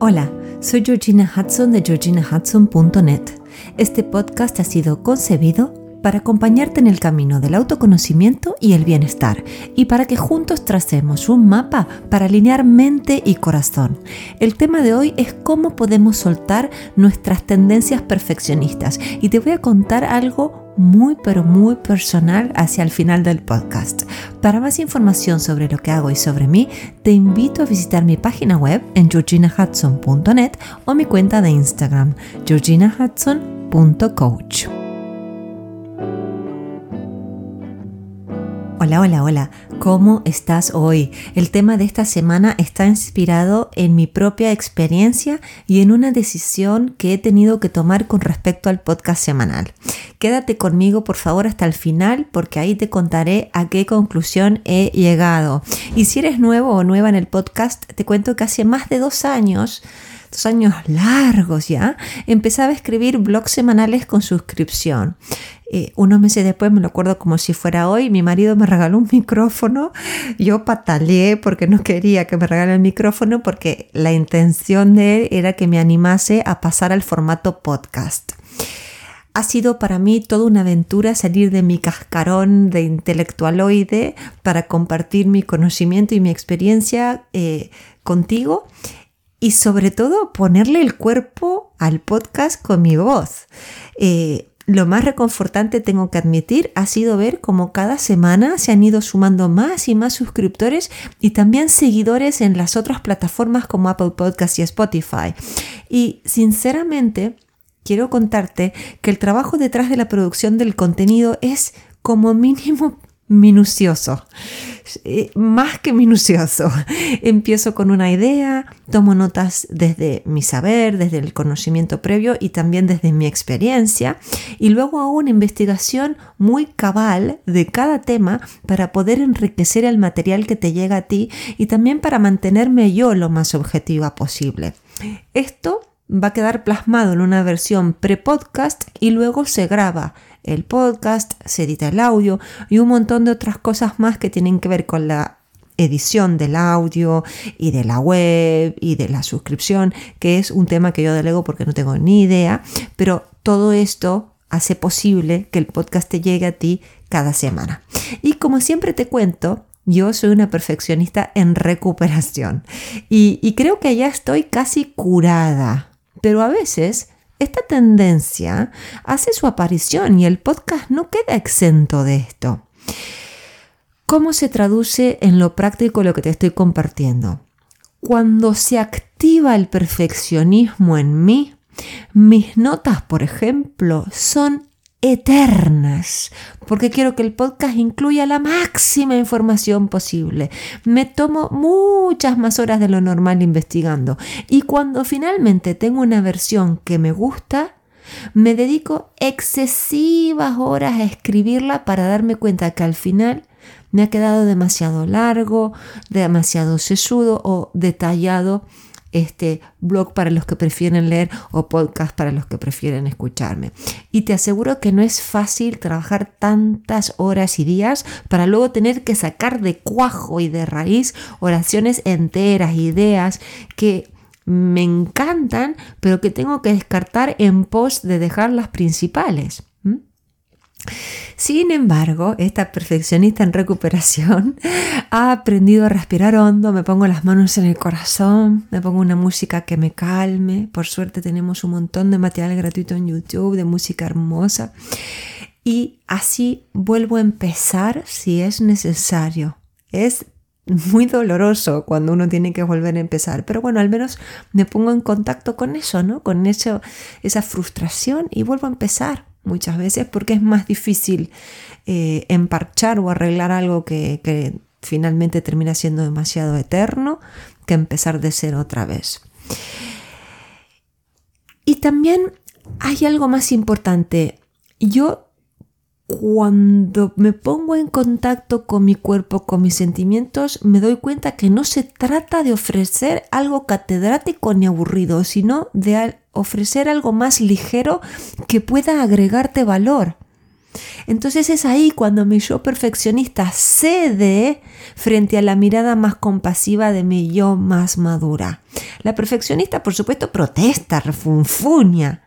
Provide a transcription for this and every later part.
Hola, soy Georgina Hudson de georginahudson.net. Este podcast ha sido concebido para acompañarte en el camino del autoconocimiento y el bienestar y para que juntos tracemos un mapa para alinear mente y corazón. El tema de hoy es cómo podemos soltar nuestras tendencias perfeccionistas y te voy a contar algo muy pero muy personal hacia el final del podcast. Para más información sobre lo que hago y sobre mí, te invito a visitar mi página web en georginahudson.net o mi cuenta de Instagram, georginahudson.coach. Hola, hola, hola. ¿Cómo estás hoy? El tema de esta semana está inspirado en mi propia experiencia y en una decisión que he tenido que tomar con respecto al podcast semanal. Quédate conmigo por favor hasta el final porque ahí te contaré a qué conclusión he llegado. Y si eres nuevo o nueva en el podcast, te cuento que hace más de dos años dos años largos ya, empezaba a escribir blogs semanales con suscripción. Eh, unos meses después, me lo acuerdo como si fuera hoy, mi marido me regaló un micrófono. Yo pataleé porque no quería que me regale el micrófono porque la intención de él era que me animase a pasar al formato podcast. Ha sido para mí toda una aventura salir de mi cascarón de intelectualoide para compartir mi conocimiento y mi experiencia eh, contigo y sobre todo ponerle el cuerpo al podcast con mi voz. Eh, lo más reconfortante, tengo que admitir, ha sido ver cómo cada semana se han ido sumando más y más suscriptores y también seguidores en las otras plataformas como Apple Podcasts y Spotify. Y sinceramente, quiero contarte que el trabajo detrás de la producción del contenido es como mínimo minucioso. Eh, más que minucioso. Empiezo con una idea, tomo notas desde mi saber, desde el conocimiento previo y también desde mi experiencia y luego hago una investigación muy cabal de cada tema para poder enriquecer el material que te llega a ti y también para mantenerme yo lo más objetiva posible. Esto va a quedar plasmado en una versión pre-podcast y luego se graba el podcast, se edita el audio y un montón de otras cosas más que tienen que ver con la edición del audio y de la web y de la suscripción, que es un tema que yo delego porque no tengo ni idea, pero todo esto hace posible que el podcast te llegue a ti cada semana. Y como siempre te cuento, yo soy una perfeccionista en recuperación y, y creo que ya estoy casi curada, pero a veces esta tendencia hace su aparición y el podcast no queda exento de esto. ¿Cómo se traduce en lo práctico lo que te estoy compartiendo? Cuando se activa el perfeccionismo en mí, mis notas, por ejemplo, son eternas, porque quiero que el podcast incluya la máxima información posible. Me tomo muchas más horas de lo normal investigando y cuando finalmente tengo una versión que me gusta, me dedico excesivas horas a escribirla para darme cuenta que al final me ha quedado demasiado largo, demasiado sesudo o detallado este blog para los que prefieren leer o podcast para los que prefieren escucharme. Y te aseguro que no es fácil trabajar tantas horas y días para luego tener que sacar de cuajo y de raíz oraciones enteras, ideas que me encantan, pero que tengo que descartar en pos de dejar las principales. Sin embargo, esta perfeccionista en recuperación ha aprendido a respirar hondo, me pongo las manos en el corazón, me pongo una música que me calme. Por suerte tenemos un montón de material gratuito en YouTube, de música hermosa. Y así vuelvo a empezar si es necesario. Es muy doloroso cuando uno tiene que volver a empezar, pero bueno, al menos me pongo en contacto con eso, ¿no? Con eso, esa frustración y vuelvo a empezar muchas veces porque es más difícil eh, emparchar o arreglar algo que, que finalmente termina siendo demasiado eterno que empezar de ser otra vez. Y también hay algo más importante. Yo cuando me pongo en contacto con mi cuerpo, con mis sentimientos, me doy cuenta que no se trata de ofrecer algo catedrático ni aburrido, sino de ofrecer algo más ligero que pueda agregarte valor. Entonces es ahí cuando mi yo perfeccionista cede frente a la mirada más compasiva de mi yo más madura. La perfeccionista, por supuesto, protesta, refunfuña,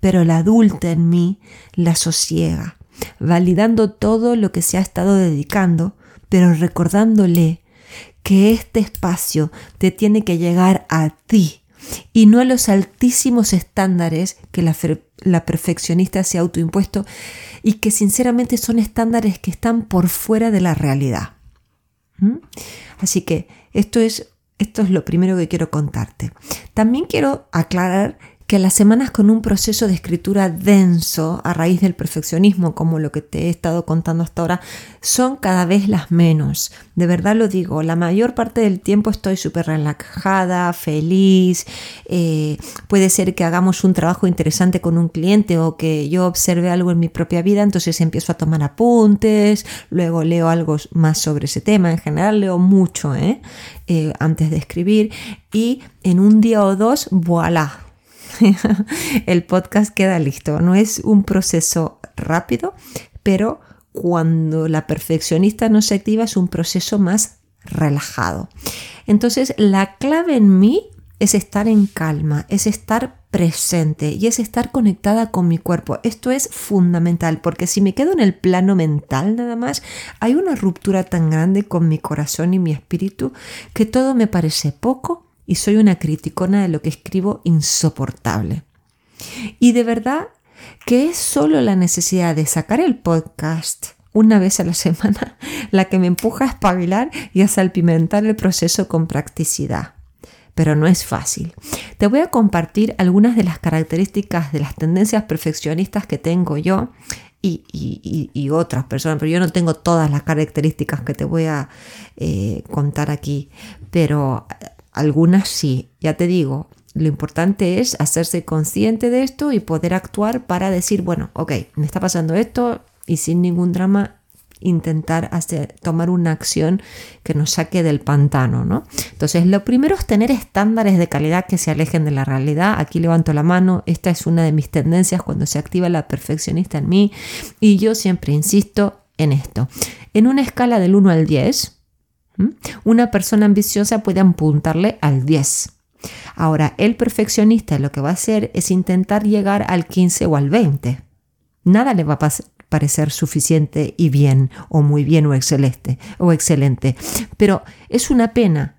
pero la adulta en mí la sosiega, validando todo lo que se ha estado dedicando, pero recordándole que este espacio te tiene que llegar a ti y no a los altísimos estándares que la, perfeccionista se ha autoimpuesto y que sinceramente son estándares que están por fuera de la realidad. ¿Mm? Así que esto es, esto es lo primero que quiero contarte. También quiero aclarar que las semanas con un proceso de escritura denso a raíz del perfeccionismo, como lo que te he estado contando hasta ahora, son cada vez las menos. De verdad lo digo, la mayor parte del tiempo estoy súper relajada, feliz. Eh, puede ser que hagamos un trabajo interesante con un cliente o que yo observe algo en mi propia vida, entonces empiezo a tomar apuntes, luego leo algo más sobre ese tema. En general leo mucho ¿eh? Eh, antes de escribir y en un día o dos, voilà el podcast queda listo. No es un proceso rápido, pero cuando la perfeccionista no se activa es un proceso más relajado. Entonces, la clave en mí es estar en calma, es estar presente y es estar conectada con mi cuerpo. Esto es fundamental porque si me quedo en el plano mental nada más, hay una ruptura tan grande con mi corazón y mi espíritu que todo me parece poco y soy una criticona de lo que escribo insoportable. Y de verdad que es solo la necesidad de sacar el podcast una vez a la semana la que me empuja a espabilar y a salpimentar el proceso con practicidad. Pero no es fácil. Te voy a compartir algunas de las características de las tendencias perfeccionistas que tengo yo y, otras personas, pero yo no tengo todas las características que te voy a eh, contar aquí. Pero algunas sí, ya te digo, lo importante es hacerse consciente de esto y poder actuar para decir, bueno, ok, me está pasando esto y sin ningún drama intentar hacer, tomar una acción que nos saque del pantano, ¿no? Entonces, lo primero es tener estándares de calidad que se alejen de la realidad. Aquí levanto la mano, esta es una de mis tendencias cuando se activa la perfeccionista en mí y yo siempre insisto en esto. En una escala del 1 al 10, una persona ambiciosa puede apuntarle al 10. Ahora, el perfeccionista lo que va a hacer es intentar llegar al 15 o al 20. Nada le va a parecer suficiente y bien, o muy bien o excelente, o excelente. Pero es una pena,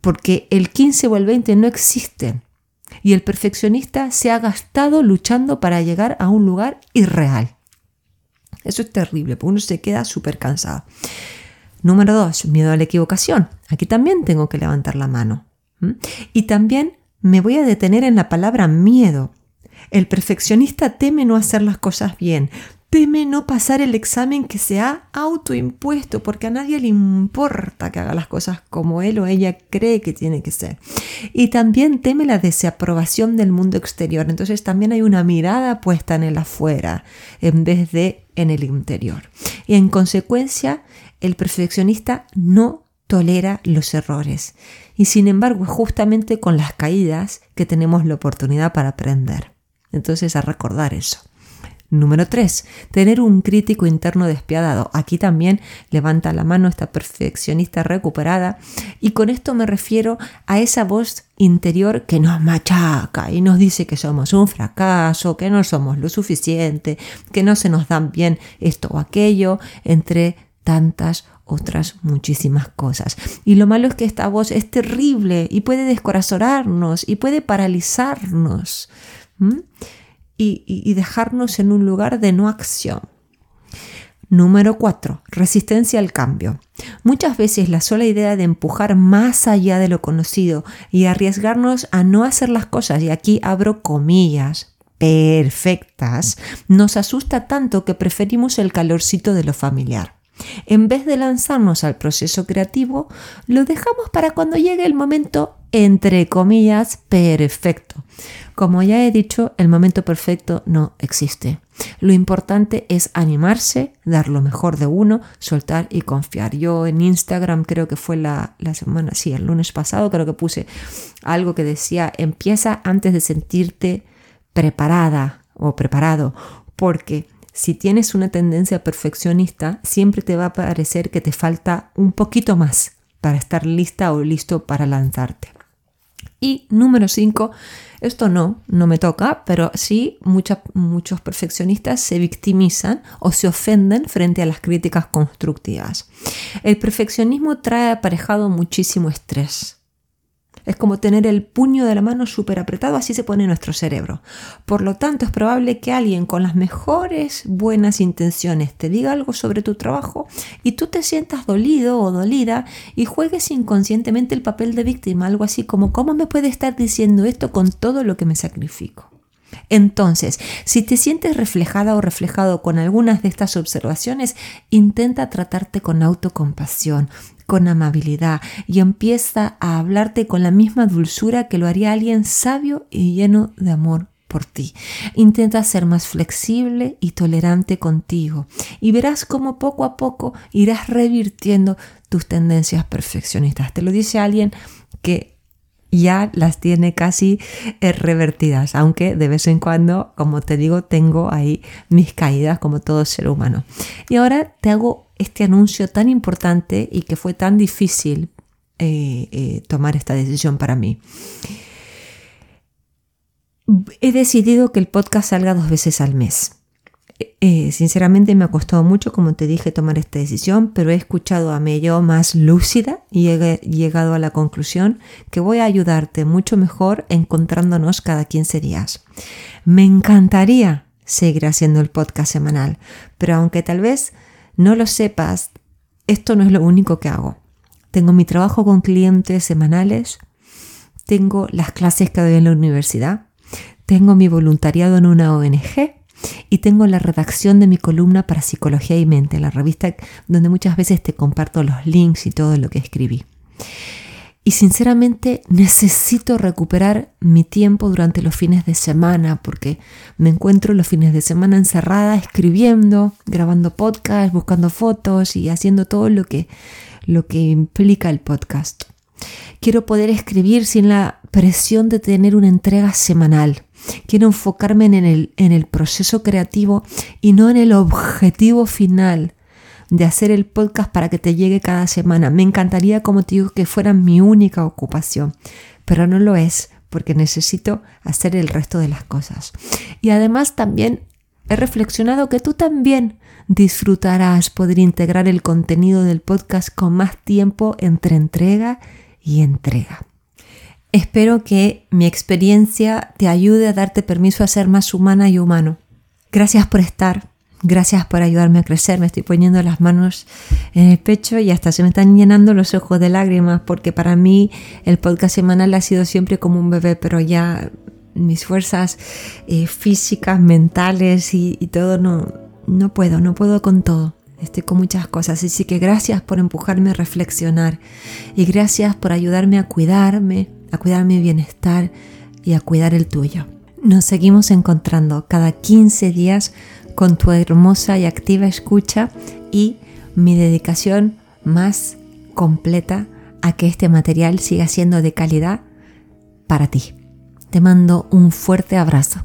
porque el 15 o el 20 no existen. Y el perfeccionista se ha gastado luchando para llegar a un lugar irreal. Eso es terrible, porque uno se queda súper cansado. Número dos, miedo a la equivocación. Aquí también tengo que levantar la mano. Y también me voy a detener en la palabra miedo. El perfeccionista teme no hacer las cosas bien, teme no pasar el examen que se ha autoimpuesto, porque a nadie le importa que haga las cosas como él o ella cree que tiene que ser. Y también teme la desaprobación del mundo exterior. Entonces también hay una mirada puesta en el afuera en vez de en el interior. Y en consecuencia, el perfeccionista no tolera los errores. Y sin embargo, es justamente con las caídas que tenemos la oportunidad para aprender. Entonces, a recordar eso. Número 3. Tener un crítico interno despiadado. Aquí también levanta la mano esta perfeccionista recuperada y con esto me refiero a esa voz interior que nos machaca y nos dice que somos un fracaso, que no somos lo suficiente, que no se nos dan bien esto o aquello, entre tantas otras muchísimas cosas. Y lo malo es que esta voz es terrible y puede descorazonarnos y puede paralizarnos y, y dejarnos en un lugar de no acción. Número 4. Resistencia al cambio. Muchas veces la sola idea de empujar más allá de lo conocido y arriesgarnos a no hacer las cosas, y aquí abro comillas, perfectas, nos asusta tanto que preferimos el calorcito de lo familiar. En vez de lanzarnos al proceso creativo, lo dejamos para cuando llegue el momento, entre comillas, perfecto. Como ya he dicho, el momento perfecto no existe. Lo importante es animarse, dar lo mejor de uno, soltar y confiar. Yo en Instagram creo que fue la, semana, sí, el lunes pasado creo que puse algo que decía, empieza antes de sentirte preparada o preparado, porque si tienes una tendencia perfeccionista, siempre te va a parecer que te falta un poquito más para estar lista o listo para lanzarte. Y número 5, esto no, no me toca, pero sí muchos perfeccionistas se victimizan o se ofenden frente a las críticas constructivas. El perfeccionismo trae aparejado muchísimo estrés. Es como tener el puño de la mano súper apretado, así se pone nuestro cerebro. Por lo tanto, es probable que alguien con las mejores buenas intenciones te diga algo sobre tu trabajo y tú te sientas dolido o dolida y juegues inconscientemente el papel de víctima, algo así como ¿cómo me puede estar diciendo esto con todo lo que me sacrifico? Entonces, si te sientes reflejada o reflejado con algunas de estas observaciones, intenta tratarte con autocompasión, con amabilidad y empieza a hablarte con la misma dulzura que lo haría alguien sabio y lleno de amor por ti. Intenta ser más flexible y tolerante contigo y verás cómo poco a poco irás revirtiendo tus tendencias perfeccionistas. Te lo dice alguien que ya las tiene casi eh, revertidas, aunque de vez en cuando, como te digo, tengo ahí mis caídas como todo ser humano. Y ahora te hago este anuncio tan importante y que fue tan difícil eh, eh, tomar esta decisión para mí. He decidido que el podcast salga dos veces al mes. Eh, sinceramente me ha costado mucho, como te dije, tomar esta decisión, pero he escuchado a mí yo más lúcida y he llegado a la conclusión que voy a ayudarte mucho mejor encontrándonos cada 15 días. Me encantaría seguir haciendo el podcast semanal, pero aunque tal vez no lo sepas, esto no es lo único que hago. Tengo mi trabajo con clientes semanales, tengo las clases que doy en la universidad, tengo mi voluntariado en una ONG, y tengo la redacción de mi columna para Psicología y Mente, la revista donde muchas veces te comparto los links y todo lo que escribí. Y sinceramente necesito recuperar mi tiempo durante los fines de semana porque me encuentro los fines de semana encerrada escribiendo, grabando podcast, buscando fotos y haciendo todo lo que, lo que implica el podcast. Quiero poder escribir sin la presión de tener una entrega semanal. Quiero enfocarme en el, en el proceso creativo y no en el objetivo final de hacer el podcast para que te llegue cada semana. Me encantaría, como te digo, que fuera mi única ocupación, pero no lo es porque necesito hacer el resto de las cosas. Y además también he reflexionado que tú también disfrutarás poder integrar el contenido del podcast con más tiempo entre entrega y entrega. Espero que mi experiencia te ayude a darte permiso a ser más humana y humano. Gracias por estar, gracias por ayudarme a crecer. Me estoy poniendo las manos en el pecho y hasta se me están llenando los ojos de lágrimas porque para mí el podcast semanal ha sido siempre como un bebé, pero ya mis fuerzas eh, físicas, mentales y, todo no, no puedo, no puedo con todo. Estoy con muchas cosas, así que gracias por empujarme a reflexionar y gracias por ayudarme a cuidarme, a cuidar mi bienestar y a cuidar el tuyo. Nos seguimos encontrando cada 15 días con tu hermosa y activa escucha y mi dedicación más completa a que este material siga siendo de calidad para ti. Te mando un fuerte abrazo.